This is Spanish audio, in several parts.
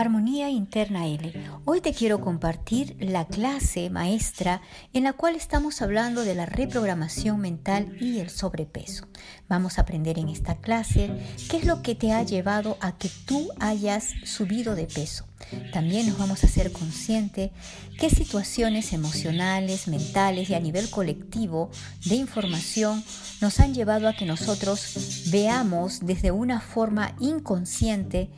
Armonía Interna L. Hoy te quiero compartir la clase maestra en la cual estamos hablando de la reprogramación mental y el sobrepeso. Vamos a aprender en esta clase qué es lo que te ha llevado a que tú hayas subido de peso. También nos vamos a hacer consciente qué situaciones emocionales, mentales y a nivel colectivo de información nos han llevado a que nosotros veamos desde una forma inconsciente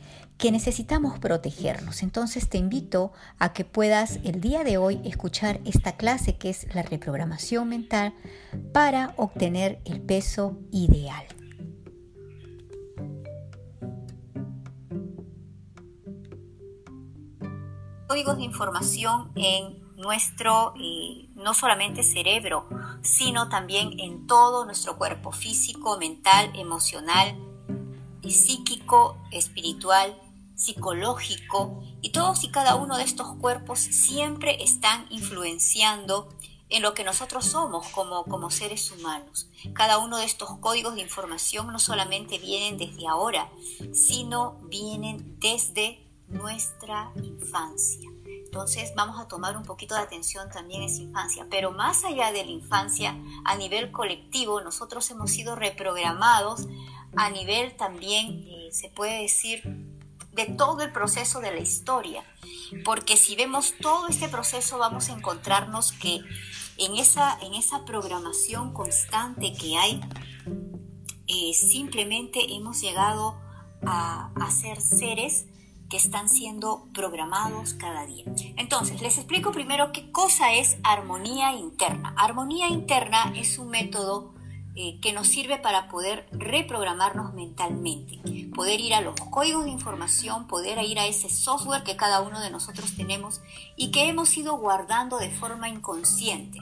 que necesitamos protegernos. Entonces te invito a que puedas el día de hoy escuchar esta clase que es la reprogramación mental para obtener el peso ideal. Códigos de información en nuestro, eh, no solamente cerebro, sino también en todo nuestro cuerpo físico, mental, emocional, psíquico, espiritual, psicológico y todos y cada uno de estos cuerpos siempre están influenciando en lo que nosotros somos como, como seres humanos. Cada uno de estos códigos de información no solamente vienen desde ahora, sino vienen desde nuestra infancia. Entonces vamos a tomar un poquito de atención también en esa infancia, pero más allá de la infancia, a nivel colectivo, nosotros hemos sido reprogramados a nivel también, eh, se puede decir, de todo el proceso de la historia. Porque si vemos todo este proceso vamos a encontrarnos que en esa, en esa programación constante que hay, eh, simplemente hemos llegado a, a ser seres que están siendo programados cada día. Entonces, les explico primero qué cosa es armonía interna. Armonía interna es un método eh, que nos sirve para poder reprogramarnos mentalmente, poder ir a los códigos de información, poder ir a ese software que cada uno de nosotros tenemos y que hemos ido guardando de forma inconsciente.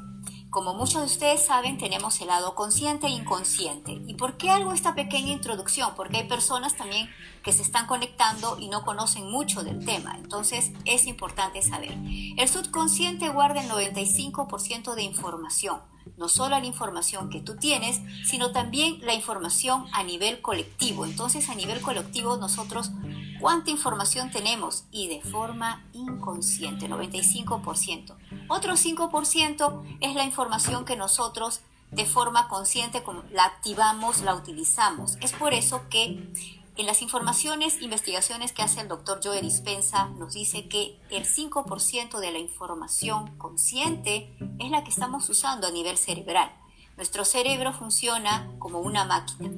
Como muchos de ustedes saben, tenemos el lado consciente e inconsciente. ¿Y por qué hago esta pequeña introducción? Porque hay personas también que se están conectando y no conocen mucho del tema. Entonces es importante saber. El subconsciente guarda el 95% de información no solo la información que tú tienes, sino también la información a nivel colectivo. Entonces, a nivel colectivo, nosotros, ¿cuánta información tenemos? Y de forma inconsciente, 95%. Otro 5% es la información que nosotros de forma consciente la activamos, la utilizamos. Es por eso que en las informaciones, investigaciones que hace el doctor Joe Dispensa, nos dice que el 5% de la información consciente es la que estamos usando a nivel cerebral. Nuestro cerebro funciona como una máquina.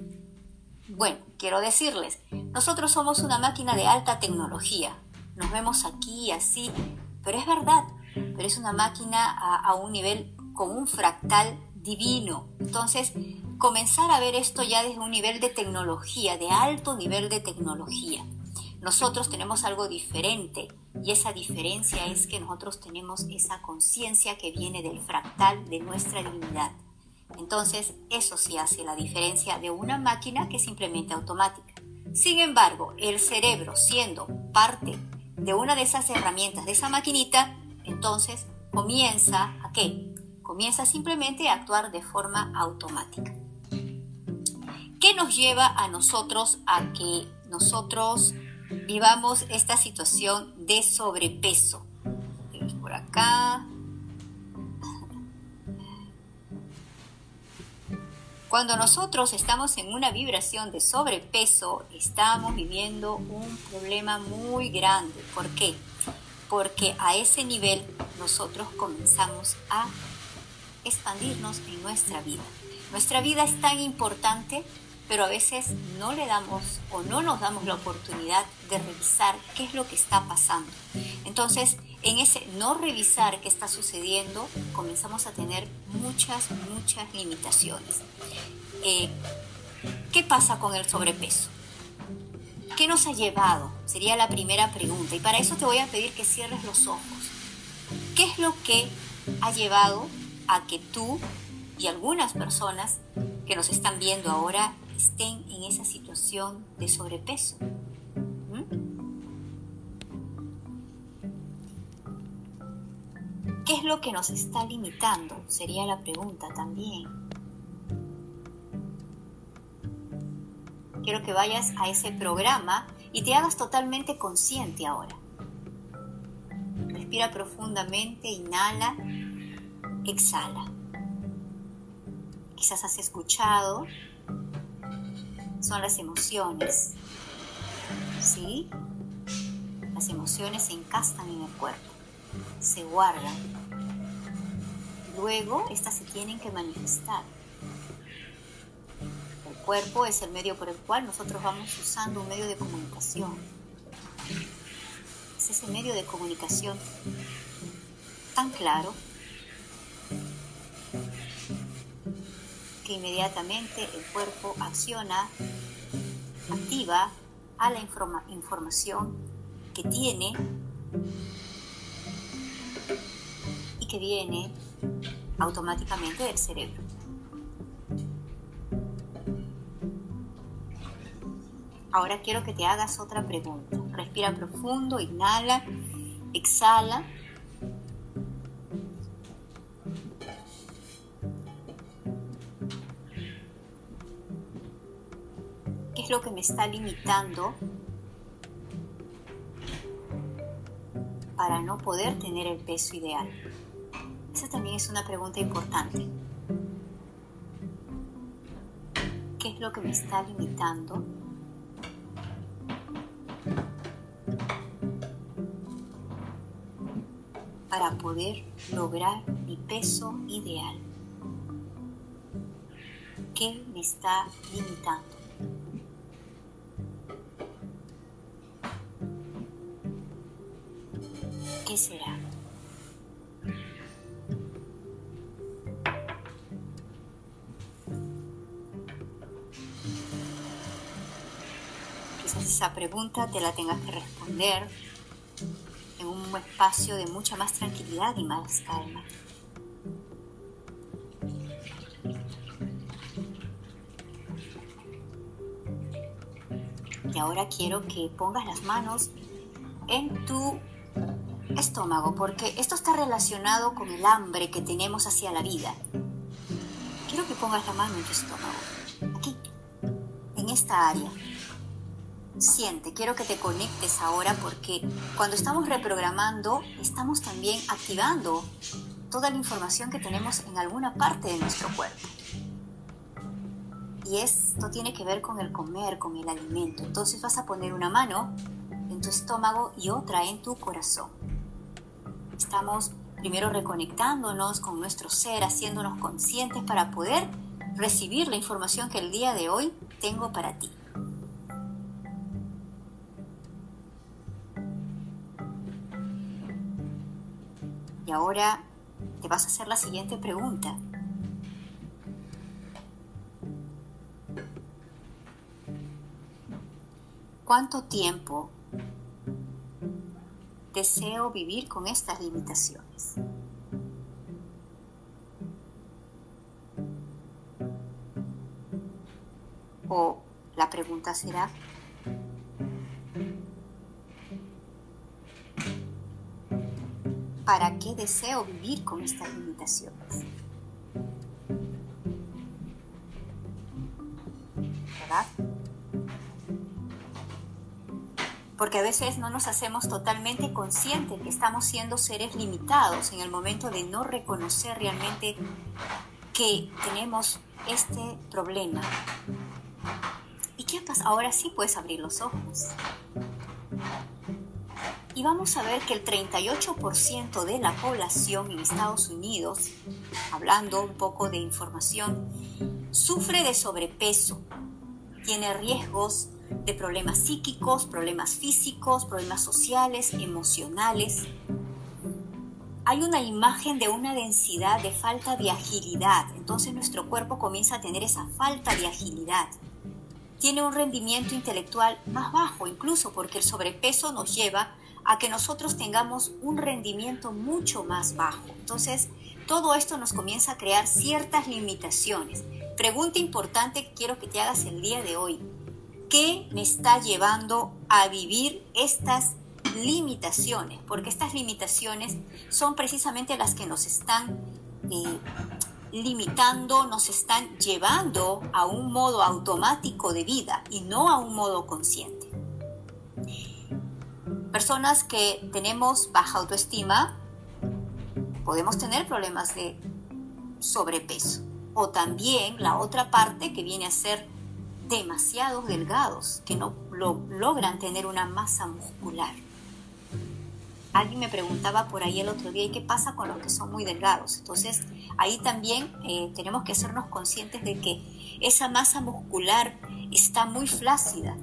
Bueno, quiero decirles, nosotros somos una máquina de alta tecnología. Nos vemos aquí y así, pero es verdad, pero es una máquina a, a un nivel con un fractal divino. Entonces, comenzar a ver esto ya desde un nivel de tecnología, de alto nivel de tecnología. Nosotros tenemos algo diferente y esa diferencia es que nosotros tenemos esa conciencia que viene del fractal de nuestra divinidad. Entonces, eso sí hace la diferencia de una máquina que es simplemente automática. Sin embargo, el cerebro siendo parte de una de esas herramientas de esa maquinita, entonces comienza a qué? Comienza simplemente a actuar de forma automática. ¿Qué nos lleva a nosotros a que nosotros vivamos esta situación de sobrepeso? Por acá. Cuando nosotros estamos en una vibración de sobrepeso, estamos viviendo un problema muy grande. ¿Por qué? Porque a ese nivel nosotros comenzamos a expandirnos en nuestra vida. Nuestra vida es tan importante pero a veces no le damos o no nos damos la oportunidad de revisar qué es lo que está pasando. Entonces, en ese no revisar qué está sucediendo, comenzamos a tener muchas, muchas limitaciones. Eh, ¿Qué pasa con el sobrepeso? ¿Qué nos ha llevado? Sería la primera pregunta. Y para eso te voy a pedir que cierres los ojos. ¿Qué es lo que ha llevado a que tú y algunas personas que nos están viendo ahora estén en esa situación de sobrepeso. ¿Mm? ¿Qué es lo que nos está limitando? Sería la pregunta también. Quiero que vayas a ese programa y te hagas totalmente consciente ahora. Respira profundamente, inhala, exhala. Quizás has escuchado, son las emociones. ¿Sí? Las emociones se encastan en el cuerpo, se guardan. Luego, estas se tienen que manifestar. El cuerpo es el medio por el cual nosotros vamos usando un medio de comunicación es ese medio de comunicación tan claro que inmediatamente el cuerpo acciona, activa a la información que tiene y que viene automáticamente del cerebro. Ahora quiero que te hagas otra pregunta. Respira profundo, inhala, exhala. Es lo que me está limitando para no poder tener el peso ideal? Esa también es una pregunta importante. ¿Qué es lo que me está limitando para poder lograr mi peso ideal. ¿Qué me está limitando? ¿Qué será? Quizás esa pregunta te la tengas que responder espacio de mucha más tranquilidad y más calma. Y ahora quiero que pongas las manos en tu estómago, porque esto está relacionado con el hambre que tenemos hacia la vida. Quiero que pongas la mano en tu estómago, aquí, en esta área siente, quiero que te conectes ahora porque cuando estamos reprogramando, estamos también activando toda la información que tenemos en alguna parte de nuestro cuerpo. Y esto tiene que ver con el comer, con el alimento. Entonces vas a poner una mano en tu estómago y otra en tu corazón. Estamos primero reconectándonos con nuestro ser, haciéndonos conscientes para poder recibir la información que el día de hoy tengo para ti. ahora te vas a hacer la siguiente pregunta. ¿Cuánto tiempo deseo vivir con estas limitaciones? O la pregunta será, ¿Para qué deseo vivir con estas limitaciones? ¿Verdad? Porque a veces no nos hacemos totalmente conscientes que estamos siendo seres limitados en el momento de no reconocer realmente que tenemos este problema. ¿Y qué pasa? Ahora sí puedes abrir los ojos y vamos a ver que el 38% de la población en Estados Unidos, hablando un poco de información, sufre de sobrepeso, tiene riesgos de problemas psíquicos, problemas físicos, problemas sociales, emocionales. Hay una imagen de una densidad de falta de agilidad, entonces nuestro cuerpo comienza a tener esa falta de agilidad. Tiene un rendimiento intelectual más bajo, incluso porque el sobrepeso nos lleva a que nosotros tengamos un rendimiento mucho más bajo. Entonces, todo esto nos comienza a crear ciertas limitaciones. Pregunta importante que quiero que te hagas el día de hoy. ¿Qué me está llevando a vivir estas limitaciones? Porque estas limitaciones son precisamente las que nos están eh, limitando, nos están llevando a un modo automático de vida y no a un modo consciente. Personas que tenemos baja autoestima, podemos tener problemas de sobrepeso. O también la otra parte que viene a ser demasiados delgados, que no logran tener una masa muscular. Alguien me preguntaba por ahí el otro día, ¿y qué pasa con los que son muy delgados? Entonces, ahí también eh, tenemos que hacernos conscientes de que esa masa muscular está muy flácida.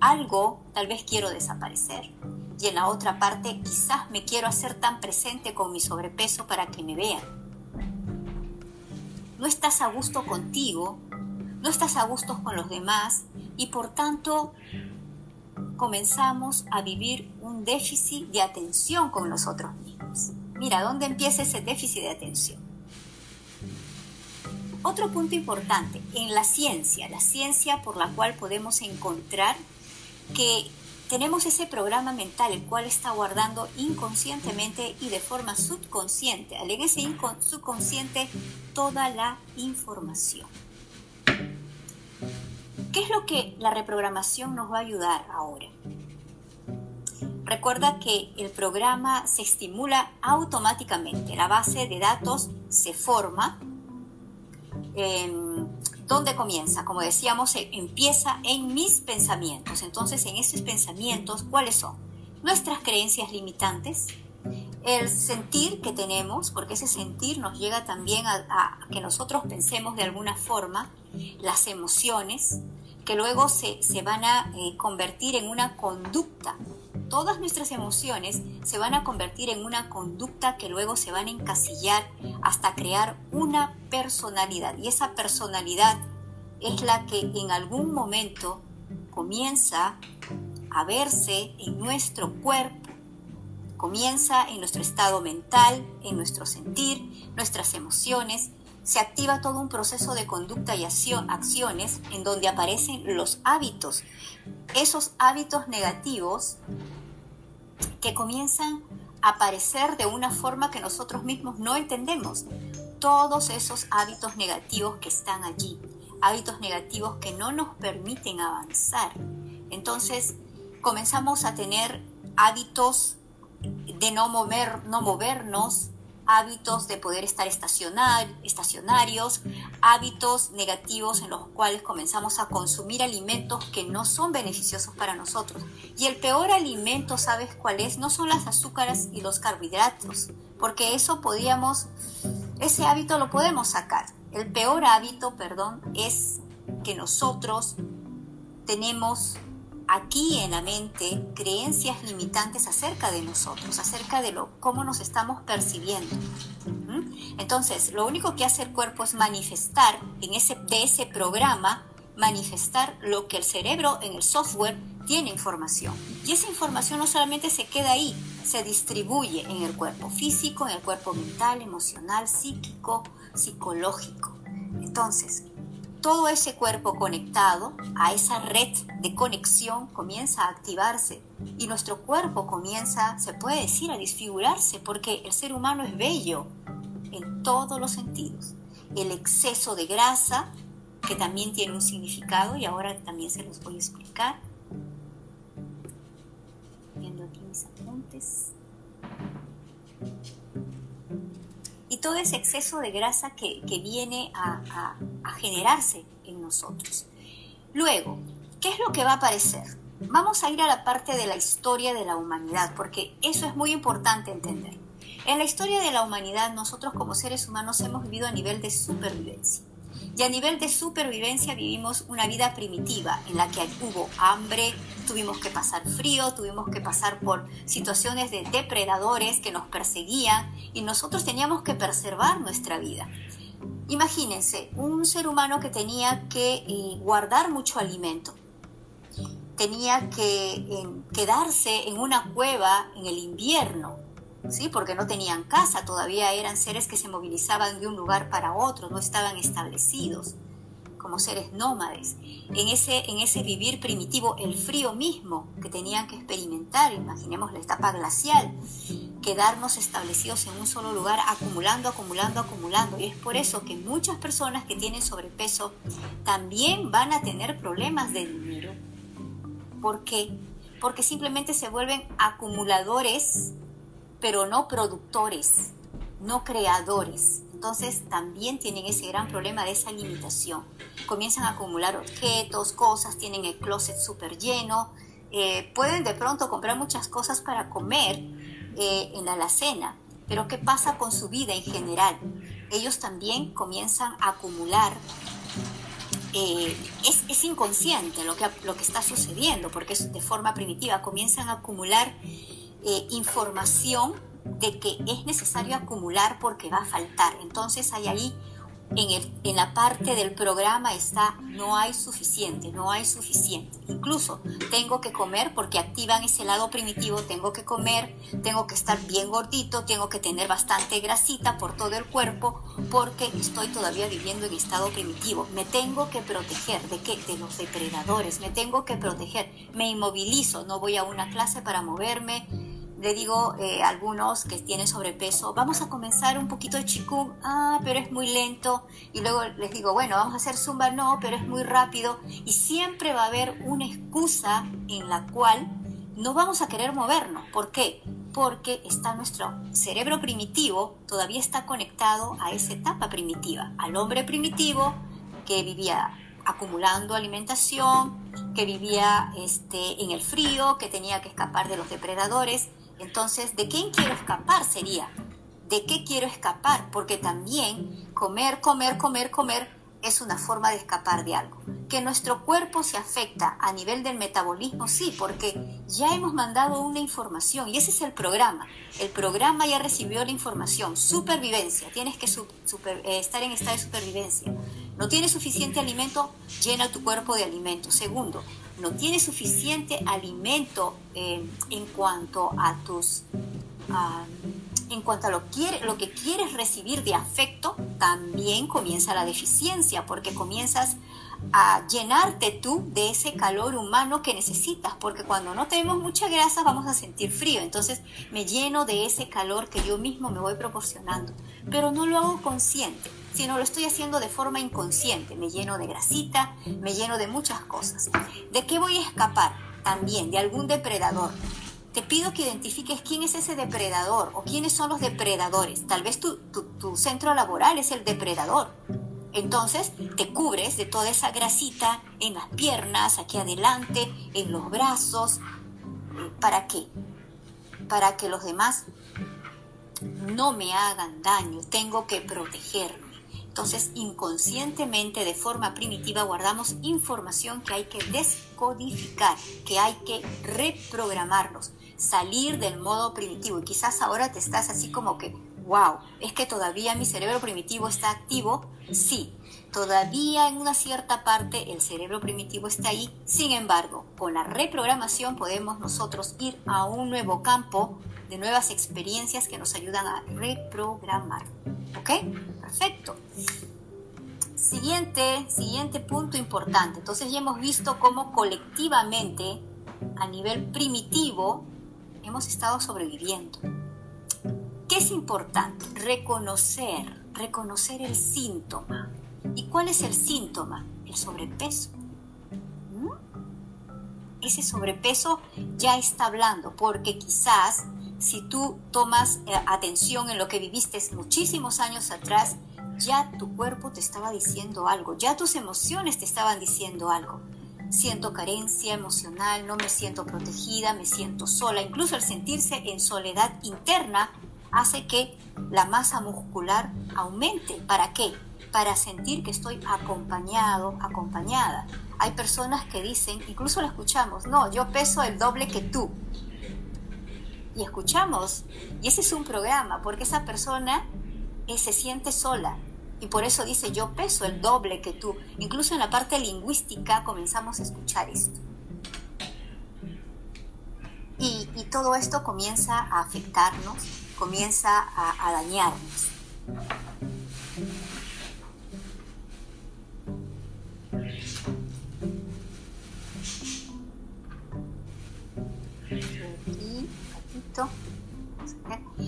Algo tal vez quiero desaparecer. Y en la otra parte, quizás me quiero hacer tan presente con mi sobrepeso para que me vean. No estás a gusto contigo, no estás a gusto con los demás y por tanto comenzamos a vivir un déficit de atención con nosotros mismos. Mira, ¿dónde empieza ese déficit de atención? Otro punto importante, en la ciencia, la ciencia por la cual podemos encontrar que tenemos ese programa mental el cual está guardando inconscientemente y de forma subconsciente, en ese subconsciente toda la información. ¿Qué es lo que la reprogramación nos va a ayudar ahora? Recuerda que el programa se estimula automáticamente, la base de datos se forma. ¿Dónde comienza? Como decíamos, empieza en mis pensamientos. Entonces, en esos pensamientos, ¿cuáles son? Nuestras creencias limitantes, el sentir que tenemos, porque ese sentir nos llega también a, que nosotros pensemos de alguna forma, las emociones, que luego se, van a eh, convertir en una conducta. Todas nuestras emociones se van a convertir en una conducta que luego se van a encasillar hasta crear una personalidad. Y esa personalidad es la que en algún momento comienza a verse en nuestro cuerpo, comienza en nuestro estado mental, en nuestro sentir, nuestras emociones se activa todo un proceso de conducta y acciones en donde aparecen los hábitos, esos hábitos negativos que comienzan a aparecer de una forma que nosotros mismos no entendemos. Todos esos hábitos negativos que están allí, hábitos negativos que no nos permiten avanzar. Entonces comenzamos a tener hábitos de no, mover, no movernos, hábitos de poder estar estacionar, estacionarios, hábitos negativos en los cuales comenzamos a consumir alimentos que no son beneficiosos para nosotros. Y el peor alimento, ¿sabes cuál es? No son las azúcares y los carbohidratos, porque eso podíamos, ese hábito lo podemos sacar. El peor hábito, perdón, es que nosotros tenemos aquí en la mente creencias limitantes acerca de nosotros, acerca de lo, cómo nos estamos percibiendo. Entonces, lo único que hace el cuerpo es manifestar en ese, de ese programa, manifestar lo que el cerebro en el software tiene información. Y esa información no solamente se queda ahí, se distribuye en el cuerpo físico, en el cuerpo mental, emocional, psíquico, psicológico. Entonces, todo ese cuerpo conectado a esa red de conexión comienza a activarse y nuestro cuerpo comienza, se puede decir, a disfigurarse porque el ser humano es bello en todos los sentidos. El exceso de grasa, que también tiene un significado y ahora también se los voy a explicar. Viendo aquí mis apuntes y todo ese exceso de grasa que, viene a, a generarse en nosotros. Luego, ¿qué es lo que va a aparecer? Vamos a ir a la parte de la historia de la humanidad, porque eso es muy importante entender. En la historia de la humanidad, nosotros como seres humanos hemos vivido a nivel de supervivencia. Y a nivel de supervivencia vivimos una vida primitiva en la que hubo hambre, tuvimos que pasar frío, tuvimos que pasar por situaciones de depredadores que nos perseguían y nosotros teníamos que preservar nuestra vida. Imagínense, un ser humano que tenía que eh, guardar mucho alimento, tenía que quedarse en una cueva en el invierno, ¿sí? porque no tenían casa, todavía eran seres que se movilizaban de un lugar para otro, no estaban establecidos como seres nómades. En ese, en ese vivir primitivo, el frío mismo que tenían que experimentar, imaginemos la etapa glacial, quedarnos establecidos en un solo lugar, acumulando, acumulando, acumulando. Y es por eso que muchas personas que tienen sobrepeso también van a tener problemas de dinero. ¿Por qué? porque simplemente se vuelven acumuladores, pero no productores, no creadores. Entonces también tienen ese gran problema de esa limitación. Comienzan a acumular objetos, cosas, tienen el closet súper lleno, eh, pueden de pronto comprar muchas cosas para comer eh, en la alacena, pero ¿qué pasa con su vida en general? Ellos también comienzan a acumular eh, es, inconsciente lo que, lo que está sucediendo, porque es de forma primitiva, comienzan a acumular información de que es necesario acumular porque va a faltar. Entonces hay ahí en, el, en, la parte del programa está no hay suficiente, no hay suficiente. Incluso tengo que comer porque activan ese lado primitivo, tengo que comer, tengo que estar bien gordito, tengo que tener bastante grasita por todo el cuerpo porque estoy todavía viviendo en estado primitivo. Me tengo que proteger de qué? De los depredadores, me tengo que proteger. Me inmovilizo, no voy a una clase para moverme, le digo eh, a algunos que tienen sobrepeso, vamos a comenzar un poquito de chikung, ah, pero es muy lento. Y luego les digo, bueno, vamos a hacer zumba, no, pero es muy rápido. Y siempre va a haber una excusa en la cual no vamos a querer movernos. ¿Por qué? Porque está nuestro cerebro primitivo, todavía está conectado a esa etapa primitiva, al hombre primitivo que vivía acumulando alimentación, que vivía este, en el frío, que tenía que escapar de los depredadores entonces, ¿de quién quiero escapar sería? ¿De qué quiero escapar? Porque también comer, comer, comer, comer es una forma de escapar de algo. Que nuestro cuerpo se afecta a nivel del metabolismo, sí, porque ya hemos mandado una información y ese es el programa. El programa ya recibió la información. Supervivencia, tienes que eh, estar en estado de supervivencia. No tienes suficiente alimento, llena tu cuerpo de alimento. Segundo, no tienes suficiente alimento eh, en cuanto a tus... en cuanto a lo, lo que quieres recibir de afecto, también comienza la deficiencia, porque comienzas a llenarte tú de ese calor humano que necesitas, porque cuando no tenemos mucha grasa vamos a sentir frío, entonces me lleno de ese calor que yo mismo me voy proporcionando, pero no lo hago consciente sino lo estoy haciendo de forma inconsciente. Me lleno de grasita, me lleno de muchas cosas. ¿De qué voy a escapar? También de algún depredador. Te pido que identifiques quién es ese depredador o quiénes son los depredadores. Tal vez tu, centro laboral es el depredador. Entonces te cubres de toda esa grasita en las piernas, aquí adelante, en los brazos. ¿Para qué? Para que los demás no me hagan daño. Tengo que protegerme. Entonces, inconscientemente, de forma primitiva, guardamos información que hay que descodificar, que hay que reprogramarnos, salir del modo primitivo. Y quizás ahora te estás así como que, wow, es que todavía mi cerebro primitivo está activo. Sí, todavía en una cierta parte el cerebro primitivo está ahí. Sin embargo, con la reprogramación podemos nosotros ir a un nuevo campo de nuevas experiencias que nos ayudan a reprogramar. ¿Ok? Perfecto. Siguiente, siguiente punto importante. Entonces ya hemos visto cómo colectivamente, a nivel primitivo, hemos estado sobreviviendo. ¿Qué es importante? Reconocer, reconocer el síntoma. ¿Y cuál es el síntoma? El sobrepeso. ¿Mm? Ese sobrepeso ya está hablando, porque quizás si tú tomas eh, atención en lo que viviste muchísimos años atrás, ya tu cuerpo te estaba diciendo algo, ya tus emociones te estaban diciendo algo. Siento carencia emocional, no me siento protegida, me siento sola. Incluso el sentirse en soledad interna hace que la masa muscular aumente. ¿Para qué? Para sentir que estoy acompañado, acompañada. Hay personas que dicen, incluso lo escuchamos, no, yo peso el doble que tú y escuchamos. Y ese es un programa, porque esa persona eh, se siente sola. Y por eso dice, yo peso el doble que tú. Incluso en la parte lingüística comenzamos a escuchar esto. Y, todo esto comienza a afectarnos, comienza a dañarnos.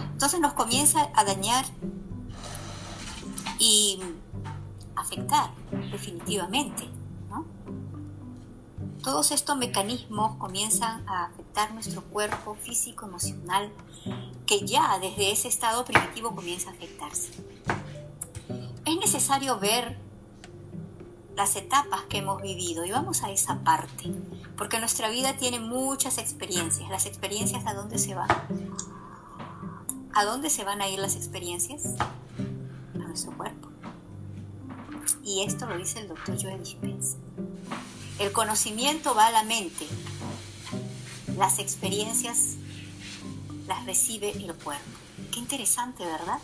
Entonces nos comienza a dañar y afectar definitivamente. todos estos mecanismos comienzan a afectar nuestro cuerpo físico, emocional, que ya desde ese estado primitivo comienza a afectarse. Es necesario ver las etapas que hemos vivido y vamos a esa parte, porque nuestra vida tiene muchas experiencias. Las experiencias a dónde se van? ¿A dónde se van a ir las experiencias? A nuestro cuerpo. Y esto lo dice el doctor Joe Dispenza. El conocimiento va a la mente, las experiencias las recibe el cuerpo. Qué interesante, ¿verdad?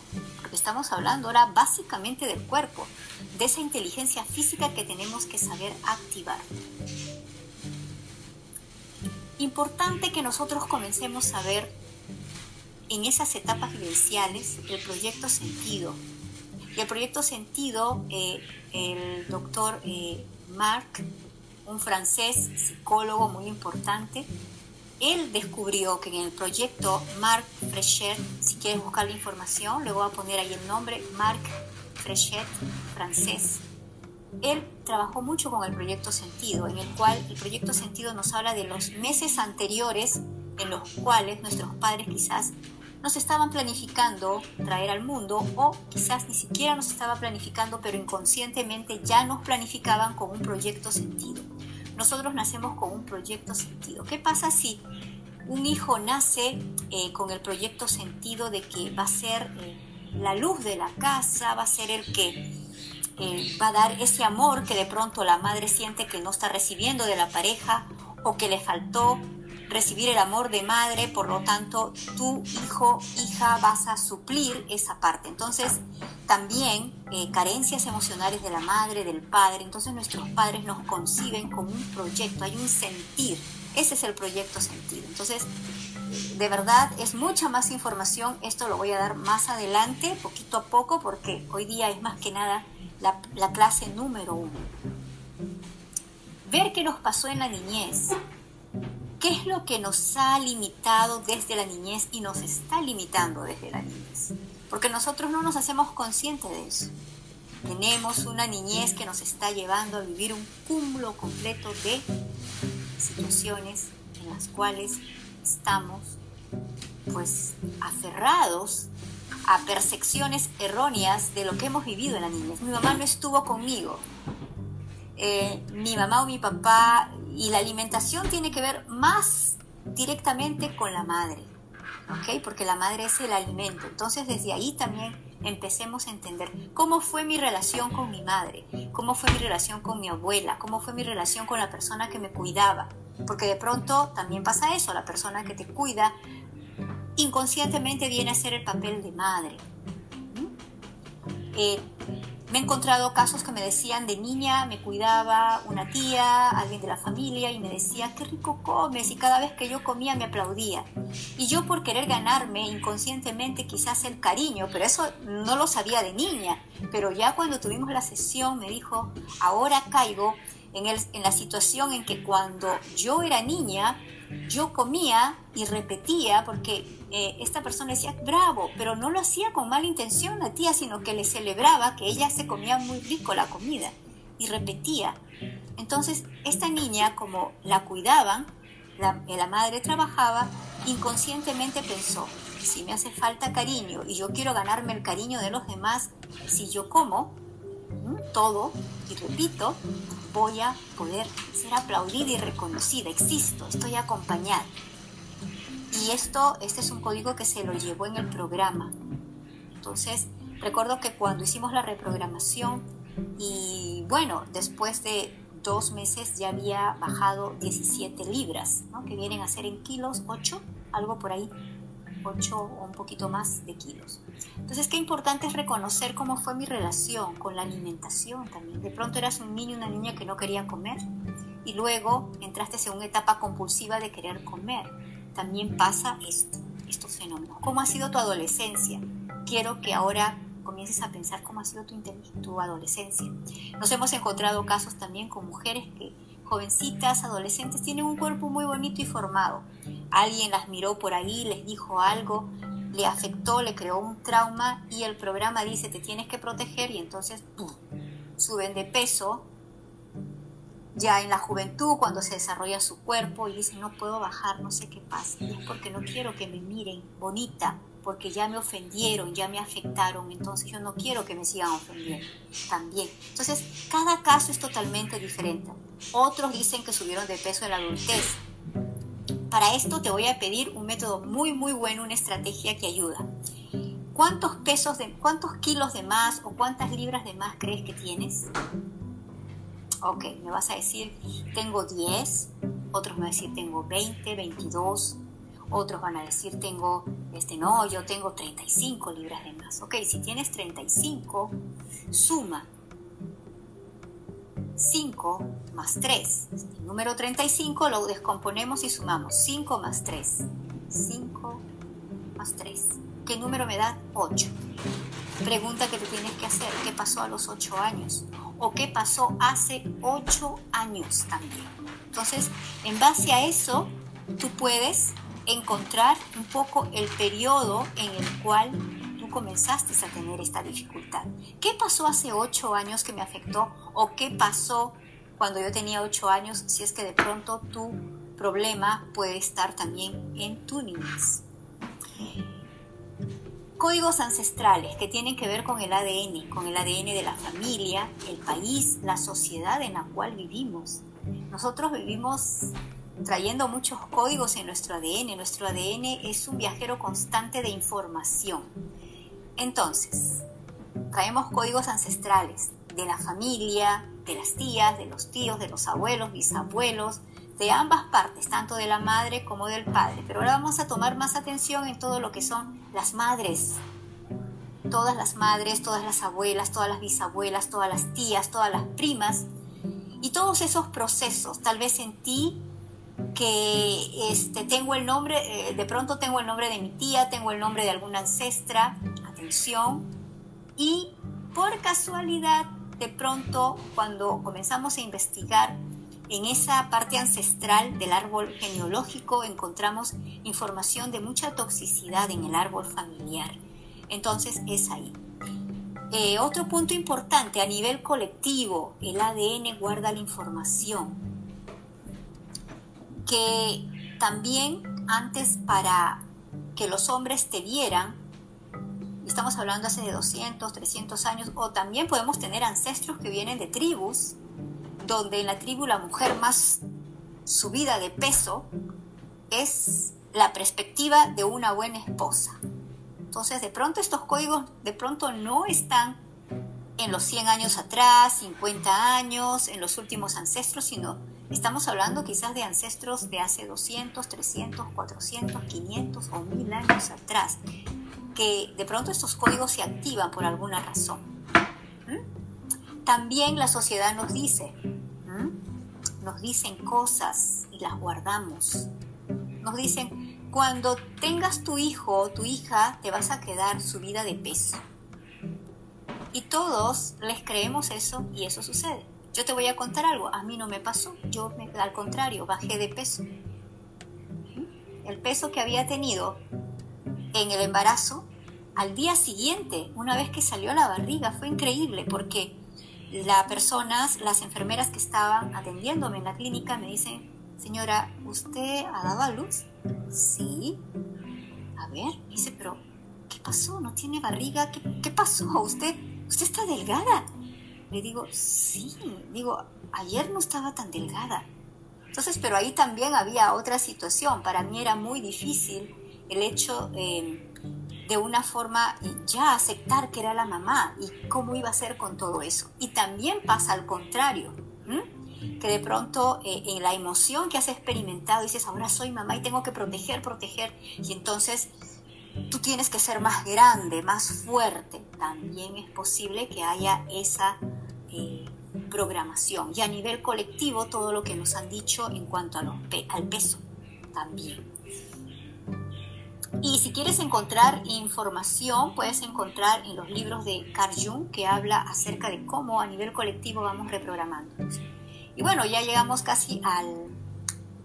Estamos hablando ahora básicamente del cuerpo, de esa inteligencia física que tenemos que saber activar. Importante que nosotros comencemos a ver en esas etapas vivenciales el proyecto sentido. Y el proyecto sentido, eh, el doctor eh, Marc, un francés psicólogo muy importante, él descubrió que en el proyecto Marc Frechet, si quieres buscar la información, le voy a poner ahí el nombre, Marc Frechet, francés. Él trabajó mucho con el proyecto Sentido, en el cual el proyecto Sentido nos habla de los meses anteriores en los cuales nuestros padres quizás nos estaban planificando traer al mundo o quizás ni siquiera nos estaba planificando, pero inconscientemente ya nos planificaban con un proyecto sentido. Nosotros nacemos con un proyecto sentido. ¿Qué pasa si un hijo nace eh, con el proyecto sentido de que va a ser eh, la luz de la casa, va a ser el que eh, va a dar ese amor que de pronto la madre siente que no está recibiendo de la pareja o que le faltó recibir el amor de madre, por lo tanto, tu hijo, hija, vas a suplir esa parte. Entonces, también eh, carencias emocionales de la madre, del padre, entonces nuestros padres nos conciben como un proyecto, hay un sentir, ese es el proyecto sentido. Entonces, de verdad es mucha más información, esto lo voy a dar más adelante, poquito a poco, porque hoy día es más que nada la clase número uno. Ver qué nos pasó en la niñez, ¿Qué es lo que nos ha limitado desde la niñez y nos está limitando desde la niñez? Porque nosotros no nos hacemos conscientes de eso. Tenemos una niñez que nos está llevando a vivir un cúmulo completo de situaciones en las cuales estamos pues aferrados a percepciones erróneas de lo que hemos vivido en la niñez. Mi mamá no estuvo conmigo. Eh, mi mamá o mi papá y la alimentación tiene que ver más directamente con la madre, ¿ok? Porque la madre es el alimento. Entonces desde ahí también empecemos a entender cómo fue mi relación con mi madre, cómo fue mi relación con mi abuela, cómo fue mi relación con la persona que me cuidaba. Porque de pronto también pasa eso, la persona que te cuida inconscientemente viene a ser el papel de madre. Eh, me he encontrado casos que me decían de niña, me cuidaba una tía, alguien de la familia y me decía, qué rico comes y cada vez que yo comía me aplaudía. Y yo por querer ganarme inconscientemente quizás el cariño, pero eso no lo sabía de niña. Pero ya cuando tuvimos la sesión me dijo, ahora caigo en, la situación en que cuando yo era niña, yo comía y repetía porque eh, esta persona decía bravo, pero no lo hacía con mala intención a tía, sino que le celebraba que ella se comía muy rico la comida y repetía. Entonces, esta niña, como la cuidaban, la, la madre trabajaba, inconscientemente pensó, si me hace falta cariño y yo quiero ganarme el cariño de los demás, si yo como todo y repito, voy a poder ser aplaudida y reconocida, existo, estoy acompañada. Y esto, este es un código que se lo llevó en el programa. Entonces, recuerdo que cuando hicimos la reprogramación y bueno, después de dos meses ya había bajado 17 libras, que vienen a ser en kilos, 8, algo por ahí, 8 o un poquito más de kilos. Entonces, qué importante es reconocer cómo fue mi relación con la alimentación también. De pronto eras un niño, una niña que no quería comer y luego entraste en una etapa compulsiva de querer comer. También pasa esto, estos fenómenos. ¿Cómo ha sido tu adolescencia? Quiero que ahora comiences a pensar cómo ha sido tu, tu adolescencia. Nos hemos encontrado casos también con mujeres que jovencitas, adolescentes, tienen un cuerpo muy bonito y formado. Alguien las miró por ahí, les dijo algo, le afectó, le creó un trauma y el programa dice te tienes que proteger y entonces suben de peso ya en la juventud, cuando se desarrolla su cuerpo y dice, no puedo bajar, no sé qué pasa. Y es porque no quiero que me miren bonita, porque ya me ofendieron, ya me afectaron, entonces yo no quiero que me sigan ofendiendo también. Entonces, cada caso es totalmente diferente. Otros dicen que subieron de peso en la adultez. Para esto te voy a pedir un método muy, muy bueno, una estrategia que ayuda. ¿Cuántos pesos, de, cuántos kilos de más o cuántas libras de más crees que tienes? Ok, me vas a decir, tengo 10, otros me van a decir, tengo 20, 22, otros van a decir, tengo, este, no, yo tengo 35 libras de más. Ok, si tienes 35, suma 5 más 3. El número 35 lo descomponemos y sumamos 5 más 3. 5 más 3. ¿Qué número me da? 8. Pregunta que te tienes que hacer, ¿qué pasó a los 8 años? ¿O qué pasó hace 8 años también? Entonces, en base a eso, tú puedes encontrar un poco el periodo en el cual tú comenzaste a tener esta dificultad. ¿Qué pasó hace ocho años que me afectó? ¿O qué pasó cuando yo tenía ocho años? Si es que de pronto tu problema puede estar también en tu niñez. Códigos ancestrales que tienen que ver con el ADN, con el ADN de la familia, el país, la sociedad en la cual vivimos. Nosotros vivimos trayendo muchos códigos en nuestro ADN. Nuestro ADN es un viajero constante de información. Entonces, traemos códigos ancestrales de la familia, de las tías, de los tíos, de los abuelos, bisabuelos, de ambas partes, tanto de la madre como del padre. Pero ahora vamos a tomar más atención en todo lo que son las madres. Todas las madres, todas las abuelas, todas las bisabuelas, todas las tías, todas las primas. Y todos esos procesos, tal vez en ti que este, tengo el nombre, eh, de pronto tengo el nombre de mi tía, tengo el nombre de alguna ancestra, atención, y por casualidad, de pronto, cuando comenzamos a investigar en esa parte ancestral del árbol genealógico, encontramos información de mucha toxicidad en el árbol familiar. Entonces es ahí. Eh, otro punto importante, a nivel colectivo, el ADN guarda la información que también antes para que los hombres te vieran, estamos hablando hace de 200, 300 años, o también podemos tener ancestros que vienen de tribus, donde en la tribu la mujer más subida de peso es la perspectiva de una buena esposa. Entonces, de pronto estos códigos de pronto no están en los 100 años atrás, 50 años, en los últimos ancestros, sino Estamos hablando quizás de ancestros de hace 200, 300, 400, 500 o 1000 años atrás, que de pronto estos códigos se activan por alguna razón. ¿Mm? También la sociedad nos dice, ¿Mm? nos dicen cosas y las guardamos. Nos dicen, cuando tengas tu hijo o tu hija, te vas a quedar subida de peso. Y todos les creemos eso y eso sucede. Yo te voy a contar algo, a mí no me pasó, yo al contrario, bajé de peso. El peso que había tenido en el embarazo, al día siguiente, una vez que salió la barriga, fue increíble porque las personas, las enfermeras que estaban atendiéndome en la clínica me dicen, señora, ¿usted ha dado a luz? Sí. A ver, dice, pero ¿qué pasó? ¿No tiene barriga? ¿Qué, qué pasó? ¿Usted, usted está delgada? Le digo, sí, digo, ayer no estaba tan delgada. Entonces, pero ahí también había otra situación. Para mí era muy difícil el hecho eh, de una forma ya aceptar que era la mamá y cómo iba a ser con todo eso. Y también pasa al contrario, que de pronto eh, en la emoción que has experimentado dices, ahora soy mamá y tengo que proteger, proteger. Y entonces tú tienes que ser más grande, más fuerte. También es posible que haya esa eh, programación. Y a nivel colectivo, todo lo que nos han dicho en cuanto al peso también. Y si quieres encontrar información, puedes encontrar en los libros de Carl Jung, que habla acerca de cómo a nivel colectivo vamos reprogramando. Y bueno, ya llegamos casi al,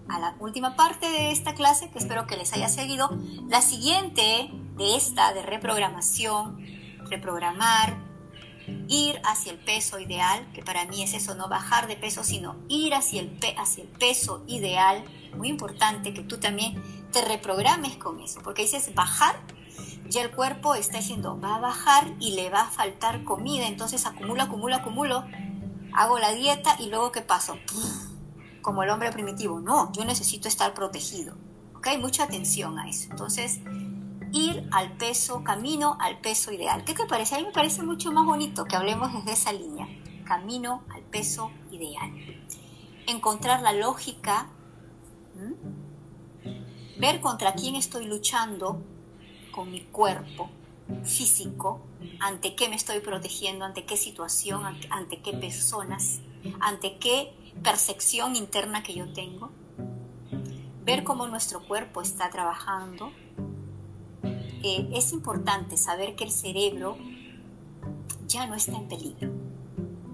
a la última parte de esta clase, que espero que les haya seguido. La siguiente de esta, de reprogramación, reprogramar, ir hacia el peso ideal, que para mí es eso, no bajar de peso, sino ir hacia el, hacia el peso ideal. Muy importante que tú también te reprogrames con eso, porque dices bajar, ya el cuerpo está diciendo va a bajar y le va a faltar comida, entonces acumulo, acumulo, acumulo, hago la dieta y luego ¿qué paso? Como el hombre primitivo, no, yo necesito estar protegido. ¿Ok? Mucha atención a eso. Entonces, ir al peso, camino al peso ideal. ¿Qué te parece? A mí me parece mucho más bonito que hablemos desde esa línea. Camino al peso ideal. Encontrar la lógica, ver contra quién estoy luchando con mi cuerpo físico, ante qué me estoy protegiendo, ante qué situación, ante, ante qué personas, ante qué percepción interna que yo tengo. Ver cómo nuestro cuerpo está trabajando, es importante saber que el cerebro ya no está en peligro,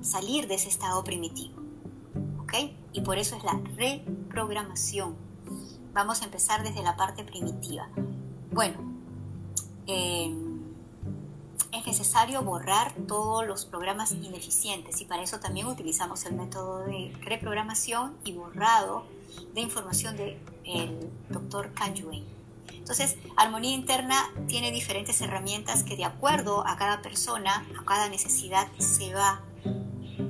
salir de ese estado primitivo. ¿Ok? Y por eso es la reprogramación. Vamos a empezar desde la parte primitiva. Bueno, es necesario borrar todos los programas ineficientes y para eso también utilizamos el método de reprogramación y borrado de información del de doctor Kanjuen. Entonces, armonía interna tiene diferentes herramientas que de acuerdo a cada persona, a cada necesidad, se va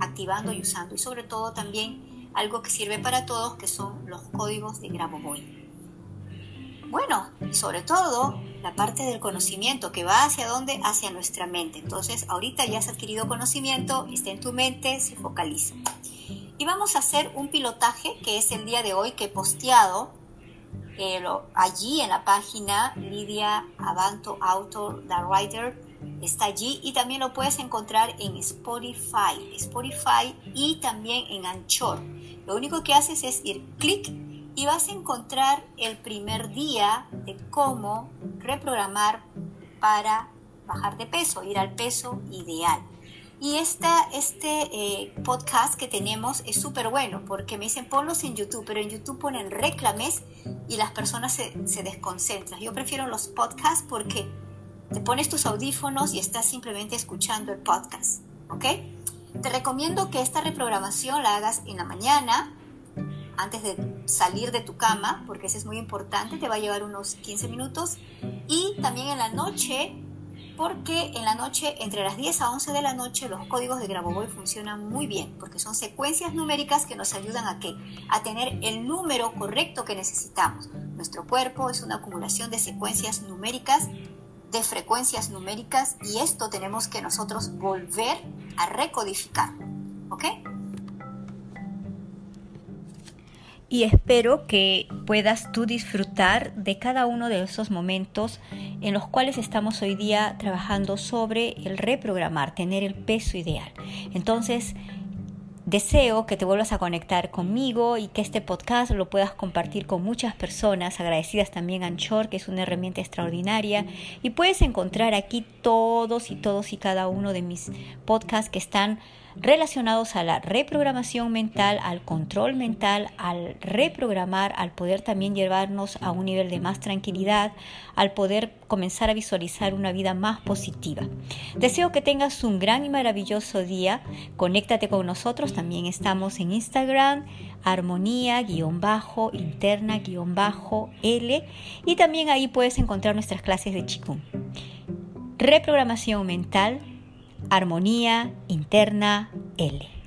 activando y usando. Y sobre todo también algo que sirve para todos, que son los códigos de Grabovoi. Bueno, sobre todo la parte del conocimiento que va hacia dónde, hacia nuestra mente. Entonces, ahorita ya has adquirido conocimiento, está en tu mente, se focaliza. Y vamos a hacer un pilotaje que es el día de hoy que he posteado allí en la página Lidia Abanto Autor, The Writer, está allí y también lo puedes encontrar en Spotify, Spotify y también en Anchor. Lo único que haces es ir clic y vas a encontrar el primer día de cómo reprogramar para bajar de peso, ir al peso ideal. Y esta, este eh, podcast que tenemos es súper bueno porque me dicen ponlos en YouTube, pero en YouTube ponen reclames y las personas se, se desconcentran. Yo prefiero los podcasts porque te pones tus audífonos y estás simplemente escuchando el podcast. ¿Ok? Te recomiendo que esta reprogramación la hagas en la mañana, antes de salir de tu cama, porque eso es muy importante, te va a llevar unos 15 minutos. Y también en la noche porque en la noche, entre las 10 a 11 de la noche, los códigos de Grabovoi funcionan muy bien, porque son secuencias numéricas que nos ayudan a qué? A tener el número correcto que necesitamos. Nuestro cuerpo es una acumulación de secuencias numéricas, de frecuencias numéricas, y esto tenemos que nosotros volver a recodificar. ¿Ok? Y espero que puedas tú disfrutar de cada uno de esos momentos en los cuales estamos hoy día trabajando sobre el reprogramar, tener el peso ideal. Entonces, Deseo que te vuelvas a conectar conmigo y que este podcast lo puedas compartir con muchas personas, agradecidas también a Anchor, que es una herramienta extraordinaria. Y puedes encontrar aquí todos y todos y cada uno de mis podcasts que están relacionados a la reprogramación mental, al control mental, al reprogramar, al poder también llevarnos a un nivel de más tranquilidad, al poder comenzar a visualizar una vida más positiva. Deseo que tengas un gran y maravilloso día. Conéctate con nosotros, también estamos en Instagram, armonía-interna-l y también ahí puedes encontrar nuestras clases de Qigong. Reprogramación mental Armonía Interna L.